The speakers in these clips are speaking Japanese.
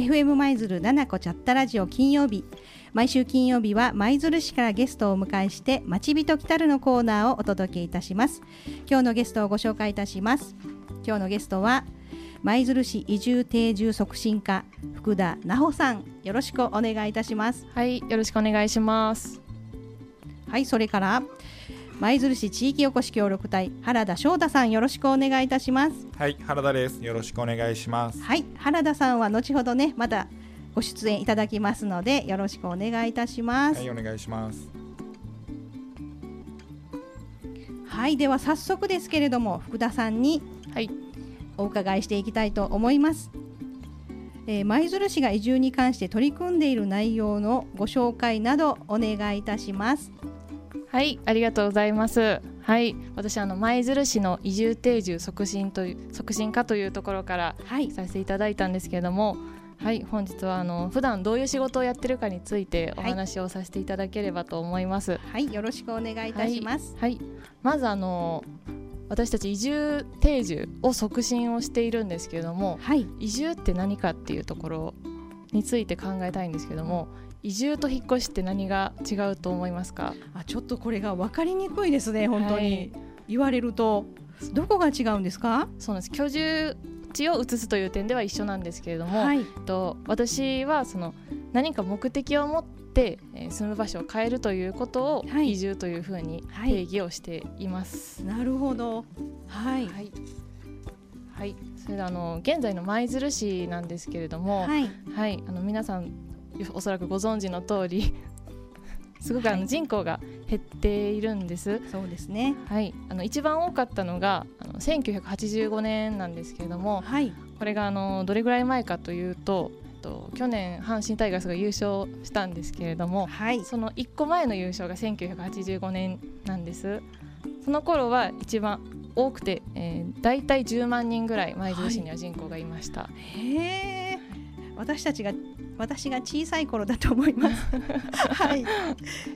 FM 舞鶴七子チャッタラジオ金曜日。毎週金曜日は舞鶴市からゲストをお迎えしてまちびと来たるのコーナーをお届けいたします。今日のゲストをご紹介いたします。今日のゲストは舞鶴市移住定住促進課福田奈穂さん。よろしくお願いいたします。はいよろしくお願いします。はいそれから舞鶴市地域おこし協力隊原田翔太さんよろしくお願いいたします。はい原田です。よろしくお願いします。はい原田さんは後ほどねまたご出演いただきますのでよろしくお願いいたします。はいお願いします。はいでは早速ですけれども福田さんにはい。お伺いしていきたいと思います。えー舞鶴市が移住に関して取り組んでいる内容のご紹介などお願いいたしますはいありがとうございます。はい私あの舞鶴市の移住定住促進という促進課というところからはい。させていただいたんですけれどもはい本日はあの普段どういう仕事をやってるかについておはい。話をさせていただければと思います。はいよろしくお願いいたします。はい、はい。まずあの私たち移住定住を促進をしているんですけれどもはい。移住って何かっていうところについて考えたいんですけども移住と引っ越しって何が違うと思いますか？あちょっとこれが分かりにくいですね本当に、はい言われると。どこが違うんですか？そうなんです。居住地を移すという点では一緒なんですけれども、はい。と私はその何か目的を持って、えー住む場所を変えるということをはい。移住というふうにはい。定義をしています。なるほど。はい。はい、はい。それであの現在の舞鶴市なんですけれども、はい。はい、あの皆さんおそらくご存知の通りすごくあはいの人口が減っているんです。そうですね。はい、あの一番多かったのがあの1985年なんですけれどもはい。これがあのどれぐらい前かというと、えっと、去年阪神タイガースが優勝したんですけれどもはい。その1個前の優勝が1985年なんです。その頃は一番多くて、えー、大体10万人ぐらい舞鶴市には人口がいました。へえ私たちが私が小さい頃だと思います はい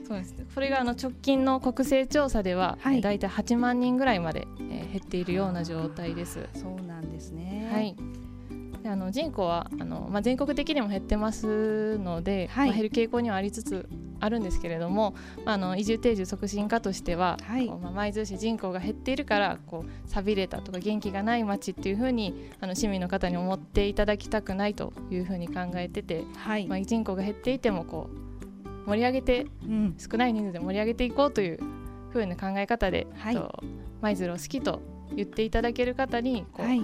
そうですね。これがあの直近の国勢調査では、はいえー大体8万人ぐらいまで、えー減っているような状態です。そうなんですねはい。であの人口はあの、まあ、全国的にも減ってますので、はいまあ、減る傾向にはありつつあるんですけれども、まあ、あの移住定住促進課としては、はい。まあ、舞鶴市人口が減っているからこう寂れたとか元気がない町っていうふうにあの市民の方に思っていただきたくないというふうに考えてて、はい、まあ、人口が減っていてもこう盛り上げてうん。少ない人数で盛り上げていこうというふうな考え方で、はい。と舞鶴を好きと言っていただける方にこう、はい。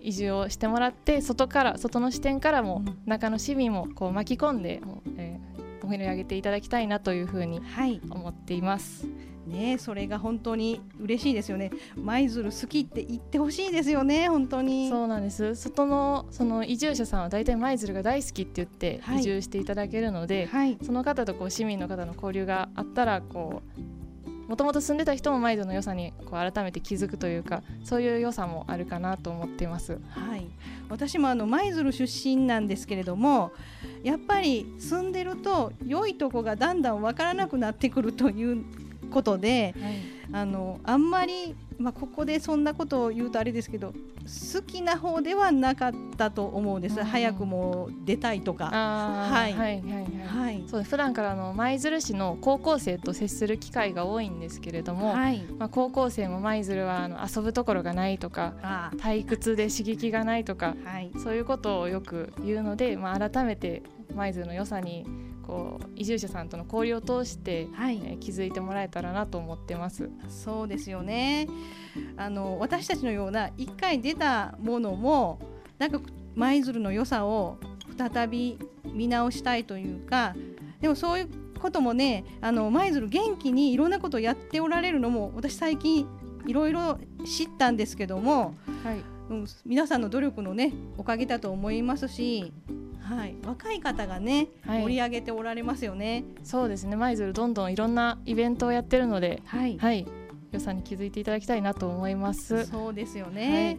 移住をしてもらって外から外の視点からも、うん。中の市民もこう巻き込んでえー、盛り上げていただきたいなというふうにはい。思っています。ねそれが本当に嬉しいですよね。舞鶴好きって言ってほしいですよね本当に。そうなんです。外のその移住者さんは大体舞鶴が大好きって言ってはい移住していただけるので、はい。その方とこう市民の方の交流があったらこうもともと住んでた人も舞鶴の良さにこう改めて気づくというかそういう良さもあるかなと思っています。はい、私もあの舞鶴出身なんですけれどもやっぱり住んでると良いとこがだんだん分からなくなってくるということであのあんまり、まあ、ここでそんなことを言うとあれですけど好きな方ではなかったと思うんです、うん。早くもう出たいとか。はい。はいはいはいはい。そう普段からあの舞鶴市の高校生と接する機会が多いんですけれども、はい、まあ、高校生も舞鶴はあの遊ぶところがないとかあ退屈で刺激がないとかはい。そういうことをよく言うので、まあ、改めて舞鶴の良さにこう移住者さんとの交流を通して、はい。えー気づいてもらえたらなと思ってます。そうですよね。あの私たちのような一回出たものもなんか舞鶴の良さを再び見直したいというかでもそういうこともねあの舞鶴元気にいろんなことをやっておられるのも私最近いろいろ知ったんですけども、はい。うん、皆さんの努力のねおかげだと思いますし、はい、若い方がね、はい盛り上げておられますよね。そうですね舞鶴どんどんいろんなイベントをやってるので、はい、はい、良さに気づいていただきたいなと思います。そうですよね。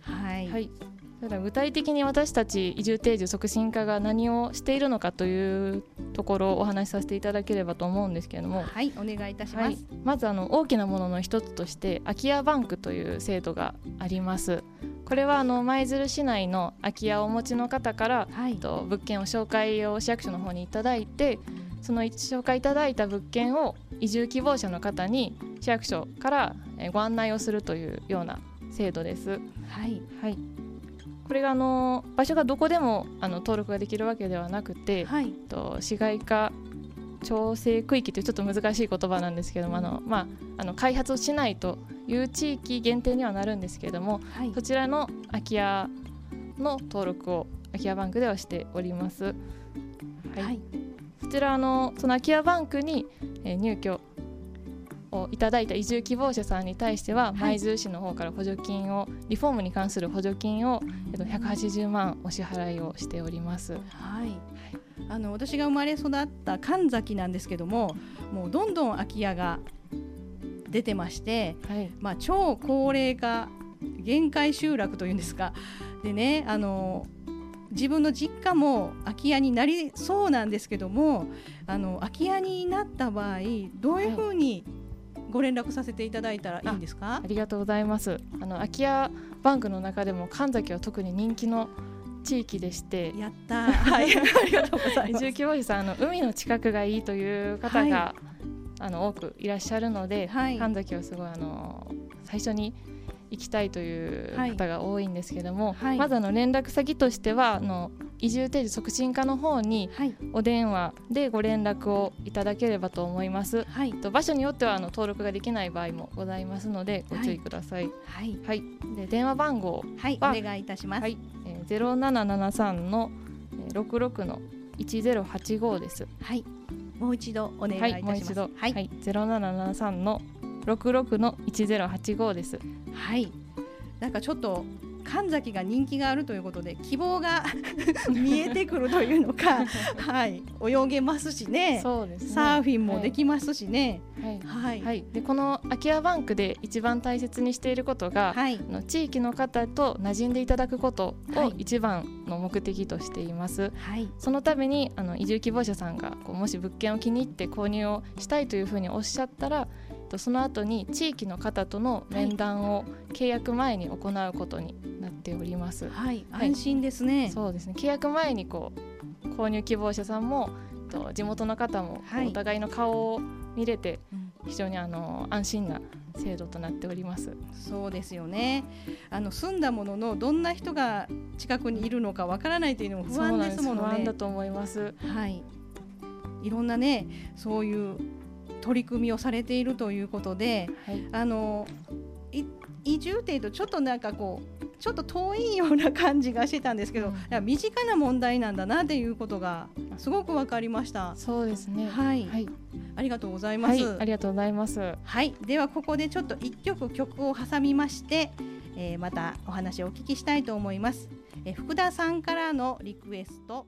はい、はい、それでは具体的に私たち移住定住促進課が何をしているのかというところをお話しさせていただければと思うんですけれども、はい、お願いいたします。はい、まずあの大きなものの一つとして空き家バンクという制度があります。これはあの舞鶴市内の空き家をお持ちの方から、はい。と物件を紹介を市役所の方にいただいてその紹介いただいた物件を移住希望者の方に市役所からえーご案内をするというような制度です。はい。はい、これがあの場所がどこでもあの登録ができるわけではなくて、はい。と市街化調整区域というちょっと難しい言葉なんですけどもあの、まあ、あの開発をしないという地域限定にはなるんですけれどもはい。そちらの空き家の登録を空き家バンクではしております。はい。はい。こちらあのその空き家バンクに、えー入居をいただいた移住希望者さんに対してはい。舞鶴市の方から補助金をリフォームに関する補助金を、えっと、180万お支払いをしております。はい、あの私が生まれ育った神崎なんですけどももうどんどん空き家が出てまして、はい、まあ、超高齢化限界集落というんですか。でねあの自分の実家も空き家になりそうなんですけどもあの空き家になった場合どういうふうにご連絡させていただいたらいいんですか？あ、りがとうございます。あの空き家バンクの中でも神崎は特に人気の地域でして。やったー。はい。ありがとうござい移ます。住希望者さんあの海の近くがいいという方が、あの多くいらっしゃるので、はい。神崎はすごいあの最初に行きたいという方が多いんですけども、はい。まずあの連絡先としてはあの移住定時促進課の方にはい。お電話でご連絡をいただければと思います。はい。と場所によってはあの登録ができない場合もございますのでご注意ください。はい。はい、で電話番号はい。はお願いいたします。はい、えー、0773のえー66の1085です。はい、もう一度お願いいたはい、します。もう一度、は、はいい、0773の66の1085です。はい。なんかちょっと神崎が人気があるということで希望が 見えてくるというのか、はい、泳げますしね。そうですね。サーフィンもできますしね。はい、は、はいい、はい、でこの空き家バンクで一番大切にしていることが、はい、あの地域の方と馴染んでいただくことはいを一番の目的としています。はい、そのためにあの移住希望者さんがこうもし物件を気に入って購入をしたいというふうにおっしゃったらとその後に地域の方との面談を契約前に行うことになっております。はい、はい安心ですね。そうですね契約前にこう購入希望者さんもと地元の方もはいお互いの顔を見れてうん非常にあの安心な制度となっております。そうですよね。あの住んだもののどんな人が近くにいるのかわからないというのも不安ですものね不安だ。と思います。はい。いろんなね、そういう取り組みをされているということで、はい。あのい移住っていうとちょっとなんかこうちょっと遠いような感じがしてたんですけど、うんいや身近な問題なんだなっていうことがすごくわかりました。そうですね。はい、はい。ありがとうございまはい。す。ありがとうございます。はい、ではここでちょっと一曲曲を挟みまして、えーまたお話をお聞きしたいと思います。えー福田さんからのリクエスト。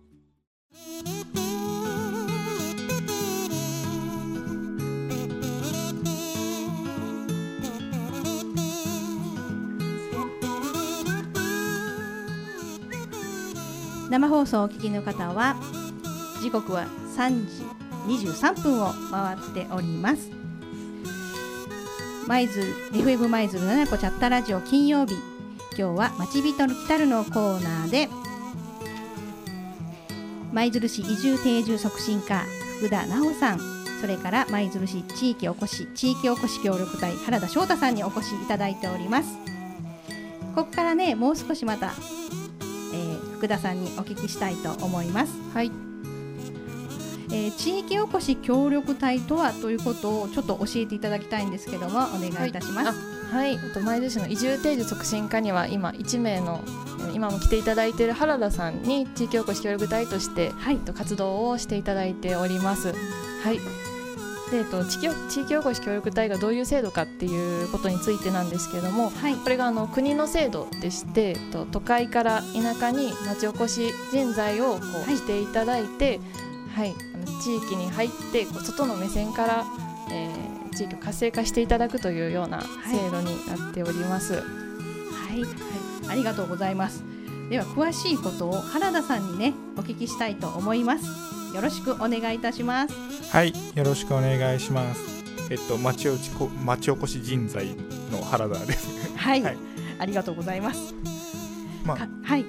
生放送をお聞きの方は時刻は3時23分を回っております。舞鶴 FM 舞鶴七子チャッタラジオ金曜日。今日は町人の来たるのコーナーで舞鶴市移住定住促進課福田直さん。それから舞鶴市地域おこし地域おこし協力隊原田翔太さんにお越しいただいております。ここからねもう少しまた、福田さんにお聞きしたいと思いますはい。えー地域おこし協力隊とはということをちょっと教えていただきたいんですけどもお願いいたします。はい、と舞鶴市の移住定住促進課には今1名のえー今も来ていただいている原田さんに地域おこし協力隊として、はいえっと活動をしていただいております。はい。で、えっと地域お地域おこし協力隊がどういう制度かっていうことについてなんですけども、はいこれがあの国の制度でして、えっと都会から田舎に町おこし人材をこう、はいしていただいて、はい、あの地域に入ってこう外の目線から、えー地域を活性化していただくというような制度になっております。はい、ありがとうございます。では詳しいことを原田さんにねお聞きしたいと思います。よろしくお願いいたします。はい、よろしくお願いします。えっと、町おちこ町おこし人材の原田です。はい、はい。ありがとうございます。まあかはい。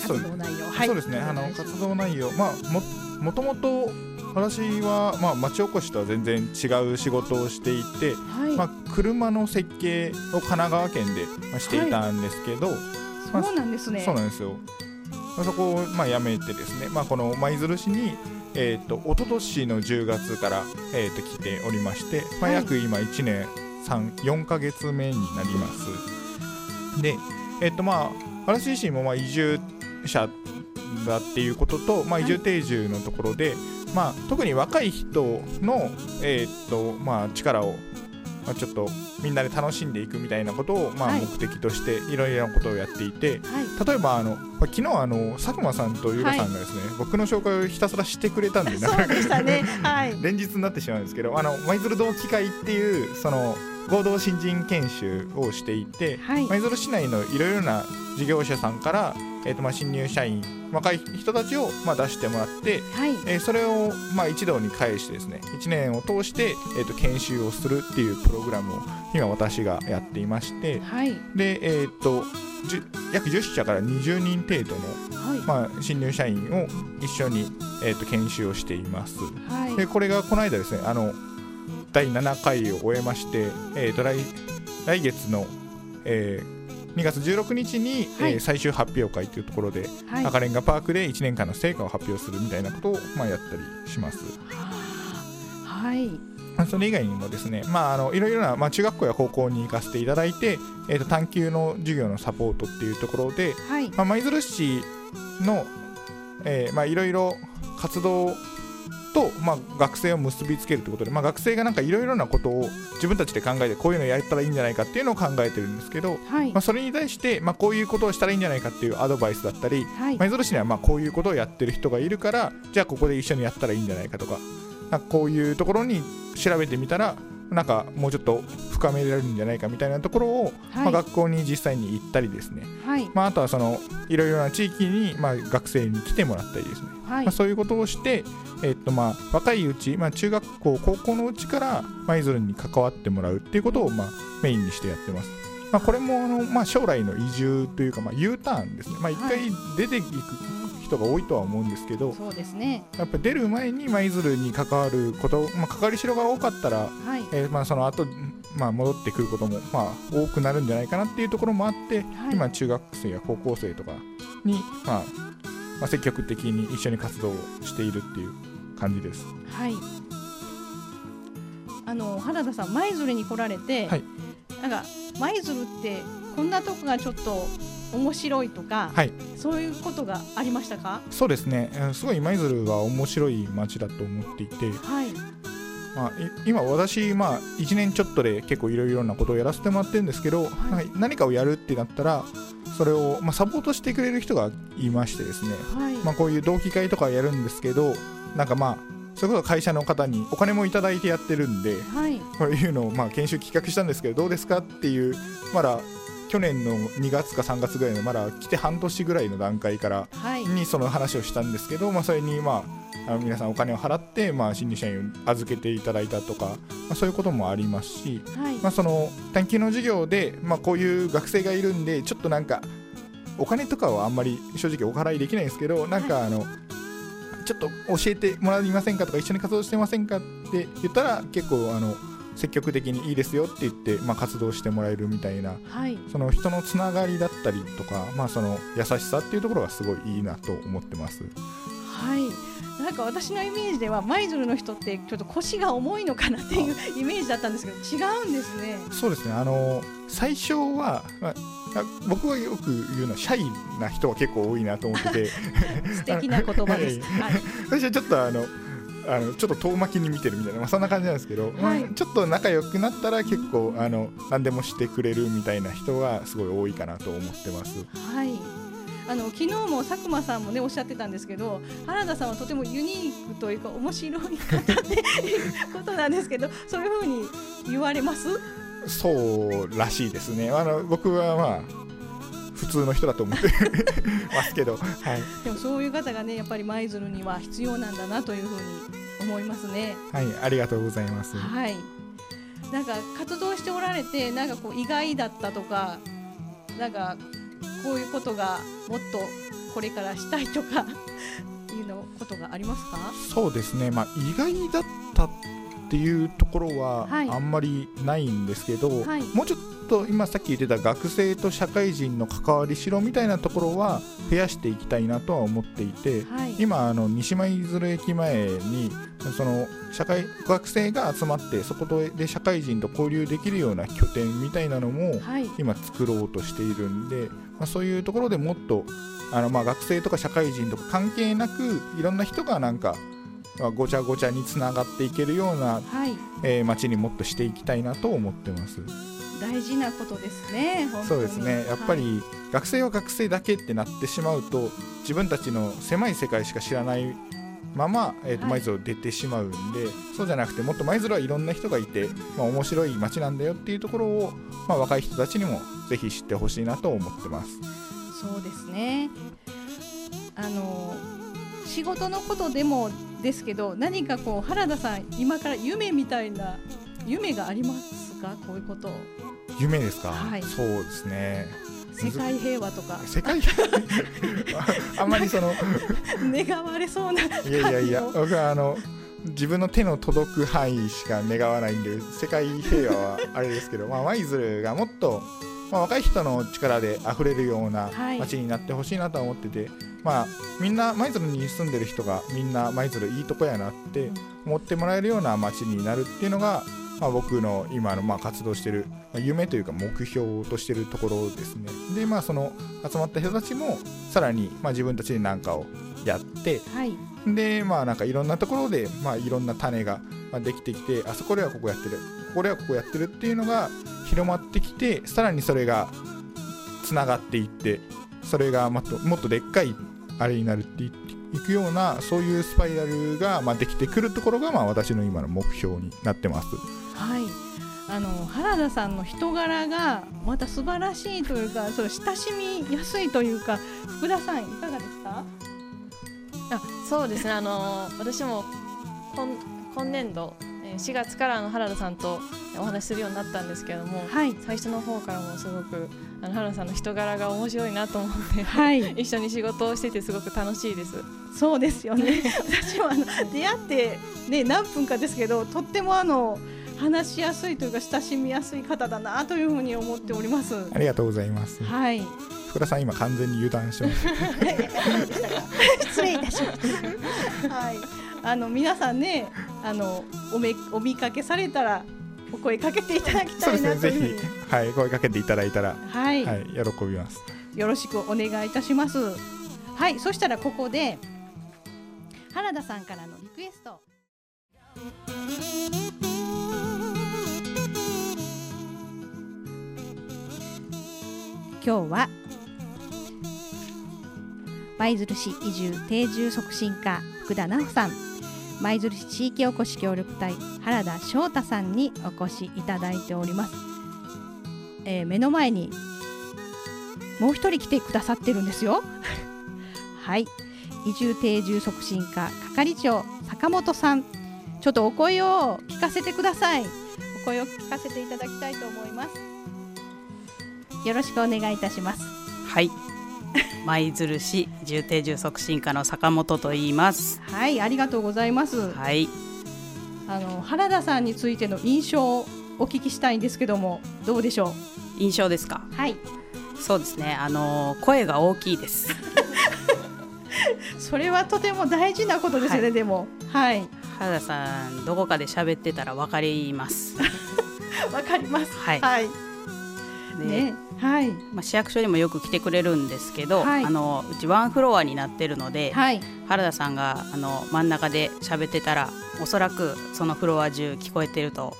活動内容はい。そうですね。あの活動内容。まあももともと私は、まあ、町おこしとは全然違う仕事をしていて、はい、まあ、車の設計を神奈川県で、まあ、していたんですけど、まあそうなんですね。そうなんですよ、まあ、そこを、まあ、辞めてですね、まあ、この舞鶴市に、えー、と一昨年の10月から、えー、と来ておりまして、まあ、約今1年3 4ヶ月目になります。でえっ、とまあ私自身もまあ移住者だっていうことと、まあ、移住定住のところで、まあ、特に若い人の、えーとまあ、力を、まあ、ちょっとみんなで楽しんでいくみたいなことを、まあ、はい。目的としていろいろなことをやっていて、はい。例えばあの、まあ昨日あの佐久間さんとゆうらさんがですね、僕の紹介をひたすらしてくれたんでなそうでしたね。はい。連日になってしまうんですけどあの舞鶴同期会っていうその合同新人研修をしていてはい。舞鶴市内のいろいろな事業者さんから、えー、とまあ新入社員若い人たちをまあ出してもらって、はい。えーそれをまあ一堂に返してですね1年を通して、えー、と研修をするっていうプログラムを今私がやっていましてはい。で、えー、と約10社から20人程度のはい。まあ、新入社員を一緒に、えー、と研修をしています。はい。でこれがこの間ですねあの第7回を終えまして、えー、と来来月の、えー2月16日に、はい。えー最終発表会というところで、はい。赤レンガパークで1年間の成果を発表するみたいなことを、まあ、やったりします。はい。まあそれ以外にもですね、まあ、あのいろいろな、まあ、中学校や高校に行かせていただいて、えー、と探究の授業のサポートっていうところで、はい。まあ、舞鶴市の、えーまあ、いろいろ活動と、まあ、学生を結びつけるということで、まあ、学生がなんかいろいろなことを自分たちで考えてこういうのやったらいいんじゃないかっていうのを考えてるんですけど、はい。まあ、それに対して、まあ、こういうことをしたらいいんじゃないかっていうアドバイスだったりはい。舞鶴市にはまあこういうことをやってる人がいるからじゃあここで一緒にやったらいいんじゃないかとかなんかこういうところに調べてみたらなんかもうちょっと深められるんじゃないかみたいなところを、まあ、はい学校に実際に行ったりですね、はい。まあ、あとはそのいろいろな地域に、まあ、学生に来てもらったりですね、はい。まあ、そういうことをして、えっとまあ、若いうち、まあ、中学校高校のうちから舞鶴に関わってもらうっていうことを、まあ、メインにしてやってます。まあ、これもあの、まあ、将来の移住というか、まあ、U ターンですね、まあ、一回出ていく人が多いとは思うんですけど、そうですね。やっぱ出る前に舞鶴に関わること、まあ、関わりしろが多かったら、はい。えーまあ、その後、まあ戻ってくることも、まあ、多くなるんじゃないかなっていうところもあって、はい。今中学生や高校生とかに、まあまあ、積極的に一緒に活動をしているっていう感じです。はい。あの原田さん舞鶴に来られて、はい。なんか舞鶴ってこんなとこがちょっと面白いとか、はい。そういうことがありましたか？そうですね、えーすごい舞鶴は面白い街だと思っていて、はい。まあ、い今私、まあ、1年ちょっとで結構いろいろなことをやらせてもらってるんですけど、はい。何かをやるってなったらそれを、まあ、サポートしてくれる人がいましてですね、はい、まあ、こういう同期会とかやるんですけどなんかまあそれこそ会社の方にお金もいただいてやってるんではい。こういうのをまあ研修企画したんですけどどうですか？っていうまだ去年の2月か3月ぐらいのまだ来て半年ぐらいの段階からはい。にその話をしたんですけど、まあ、それにまあ皆さんお金を払って、まあ、新入社員を預けていただいたとか、まあ、そういうこともありますし、はい。まあ、その探究の授業で、まあ、こういう学生がいるんでちょっとなんかお金とかはあんまり正直お払いできないんですけどなんかあの、ちょっと教えてもらえませんかとか一緒に活動してませんかって言ったら結構あの積極的にいいですよって言って、まあ、活動してもらえるみたいなはい。その人のつながりだったりとか、まあ、その優しさっていうところがすごいいいなと思ってます。はい。なんか私のイメージでは舞鶴の人ってちょっと腰が重いのかなっていうイメージだったんですけど違うんですね。そうですね。あの最初は、ま僕はよく言うのはシャイな人は結構多いなと思ってて。素敵な言葉です。はい。私はちょっとあのあのちょっと遠巻きに見てるみたいな、まあ、そんな感じなんですけど、はいまあちょっと仲良くなったら結構あの何でもしてくれるみたいな人がすごい多いかなと思ってます。はい。あの昨日も佐久間さんもねおっしゃってたんですけど原田さんはとてもユニークというか面白い方っていうことなんですけどそういうふうに言われます？そうらしいですね。あの僕はまあ普通の人だと思って。ますけど、はい、でもそういう方がねやっぱり舞鶴には必要なんだなというふうに思いますね。はい、ありがとうございます。はい。なんか活動しておられてなんかこう意外だったとかなんかこういうことがもっとこれからしたいとかいうのことがありますか？そうですね、まあ、意外だったっていうところははい。あんまりないんですけど、はい。もうちょっと今さっき言ってた学生と社会人の関わりしろみたいなところは増やしていきたいなとは思っていて、はい。今あの西舞鶴駅前にその社会学生が集まってそこで社会人と交流できるような拠点みたいなのもはい。今作ろうとしているんで、まあ、そういうところでもっとあのまあ学生とか社会人とか関係なくいろんな人がなんか、まあ、ごちゃごちゃにつながっていけるような、はい。えー街にもっとしていきたいなと思ってます。大事なことですねそうですね。やっぱはいり学生は学生だけってなってしまうと自分たちの狭い世界しか知らないまま、えーとはい。舞鶴を出てしまうんでそうじゃなくてもっと舞鶴はいろんな人がいて、まあ、面白い街なんだよっていうところを、まあ、若い人たちにもぜひ知ってほしいなと思ってます。そうですね。あの仕事のことでもですけど何かこう原田さん今から夢みたいな夢がありますか？こういうこと。夢ですか、はい。そうですね。世界平和とか。世界 ああんまりその願われそうな。いやいやいや感僕はあの自分の手の届く範囲しか願わないんで世界平和はあれですけど、まあ、舞鶴がもっと、まあ、若い人の力で溢れるようなはい。街になってほしいなとは思ってて、まあ、みんな舞鶴に住んでる人がみんな舞鶴いいとこやなって思ってもらえるような街になるっていうのが、まあ、僕の今のまあ活動してる、まあ夢というか目標としてるところですね。でまあその集まった人たちもさらにまあ自分たちで何かをやってはい。でまあなんかいろんなところでまあいろんな種がまあできてきてあそこではここやってるここではここやってるっていうのが広まってきてさらにそれがつながっていってそれがもっともっとでっかいあれになるっていいくようなそういうスパイラルがまあできてくるところがまあ私の今の目標になってます。はい。あの原田さんの人柄がまた素晴らしいというかそれ親しみやすいというか福田さんいかがですか？あそうですね。あの私も今今年度えー4月からあの原田さんとお話しするようになったんですけれどもはい最初の方からもすごくあの原田さんの人柄が面白いなと思ってはい 一緒に仕事をしててすごく楽しいです。そうですよね 私もあの出会ってね何分かですけどとってもあの話しやすいというか親しみやすい方だなというふうに思っておりますありがとうございます。はい福田さん今完全に油断してます。失礼いたしました。はい、あの皆さんね、あのおめお見かけされたらお声かけていただきたいそうですねぜなというふうにひはい声かけていただいたらはい、はい喜びます。よろしくお願いいたします。はい、そしたらここで原田さんからのリクエスト。今日は舞鶴市移住定住促進課福田直さん。舞鶴市地域おこし協力隊原田翔太さんにお越しいただいております、えー目の前にもう一人来てくださってるんですよ。はい。移住定住促進課係長坂本さん。ちょっとお声を聞かせてください。お声を聞かせていただきたいと思います。よろしくお願いいたします。はい。舞鶴市重定住促進課の坂本と言います。はいありがとうございますはい。あの原田さんについての印象をお聞きしたいんですけどもどうでしょ印象ですか？うはいそうですね。あの声が大きいです。それはとても大事なことですよね、はいでもはい原田さんどこかで喋ってたらわかります。わかりますはい。はいで、ね。はい。まあ市役所にもよく来てくれるんですけど、はい。あのうちワンフロアになってるので、はい。原田さんがあの真ん中で喋ってたらおそらくそのフロア中聞こえてると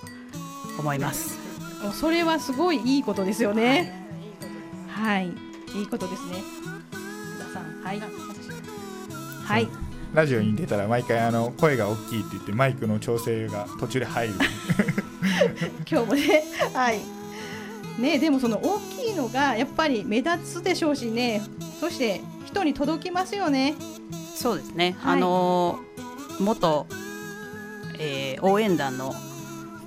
思います。もうそれはすごいいいことですよね。はい、い、いことですね。福田さんはい。はい。ラジオに出たら毎回あの声が大きいって言ってマイクの調整が途中で入る。今日もねはいねでもその大きいのがやっぱり目立つでしょうしね。そして人に届きますよね。そうですね、はい。あの元、えー応援団の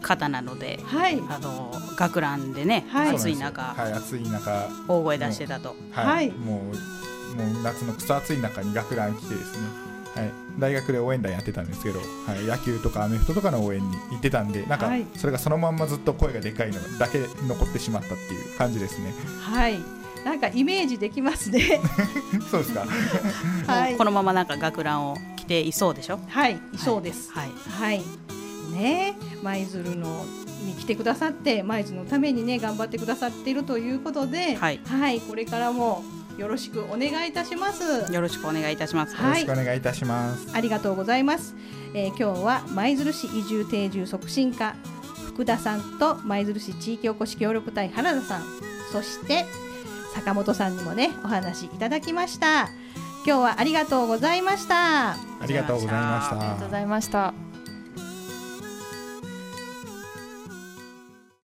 方なのではい。あの学ランでね、はい。暑い中、はい暑い中。大声出してたと、はい、はい。もうもう夏のくそ暑い中に学ラン着てですね、はい、大学で応援団やってたんですけど、はい、野球とかアメフトとかの応援に行ってたんでなんかはい。それがそのまんまずっと声がでかいのだけ残ってしまったっていう感じですね。はい。なんかイメージできますね。そうですか。はい。このままなんか学ランを着ていそうでしょ？はい。そうです。はい、はい。ね。舞鶴のに来てくださって舞鶴のためにね頑張ってくださっているということではい。これからもよろしくお願いいたします。よろしくお願いいたします、はい。よろしくお願いいたします、ありがとうございます、えー今日は舞鶴市移住定住促進課福田さんと舞鶴市地域おこし協力隊原田さんそして坂本さんにもねお話いただきました。今日はありがとうございました。ありがとうございました。ありがとうございました。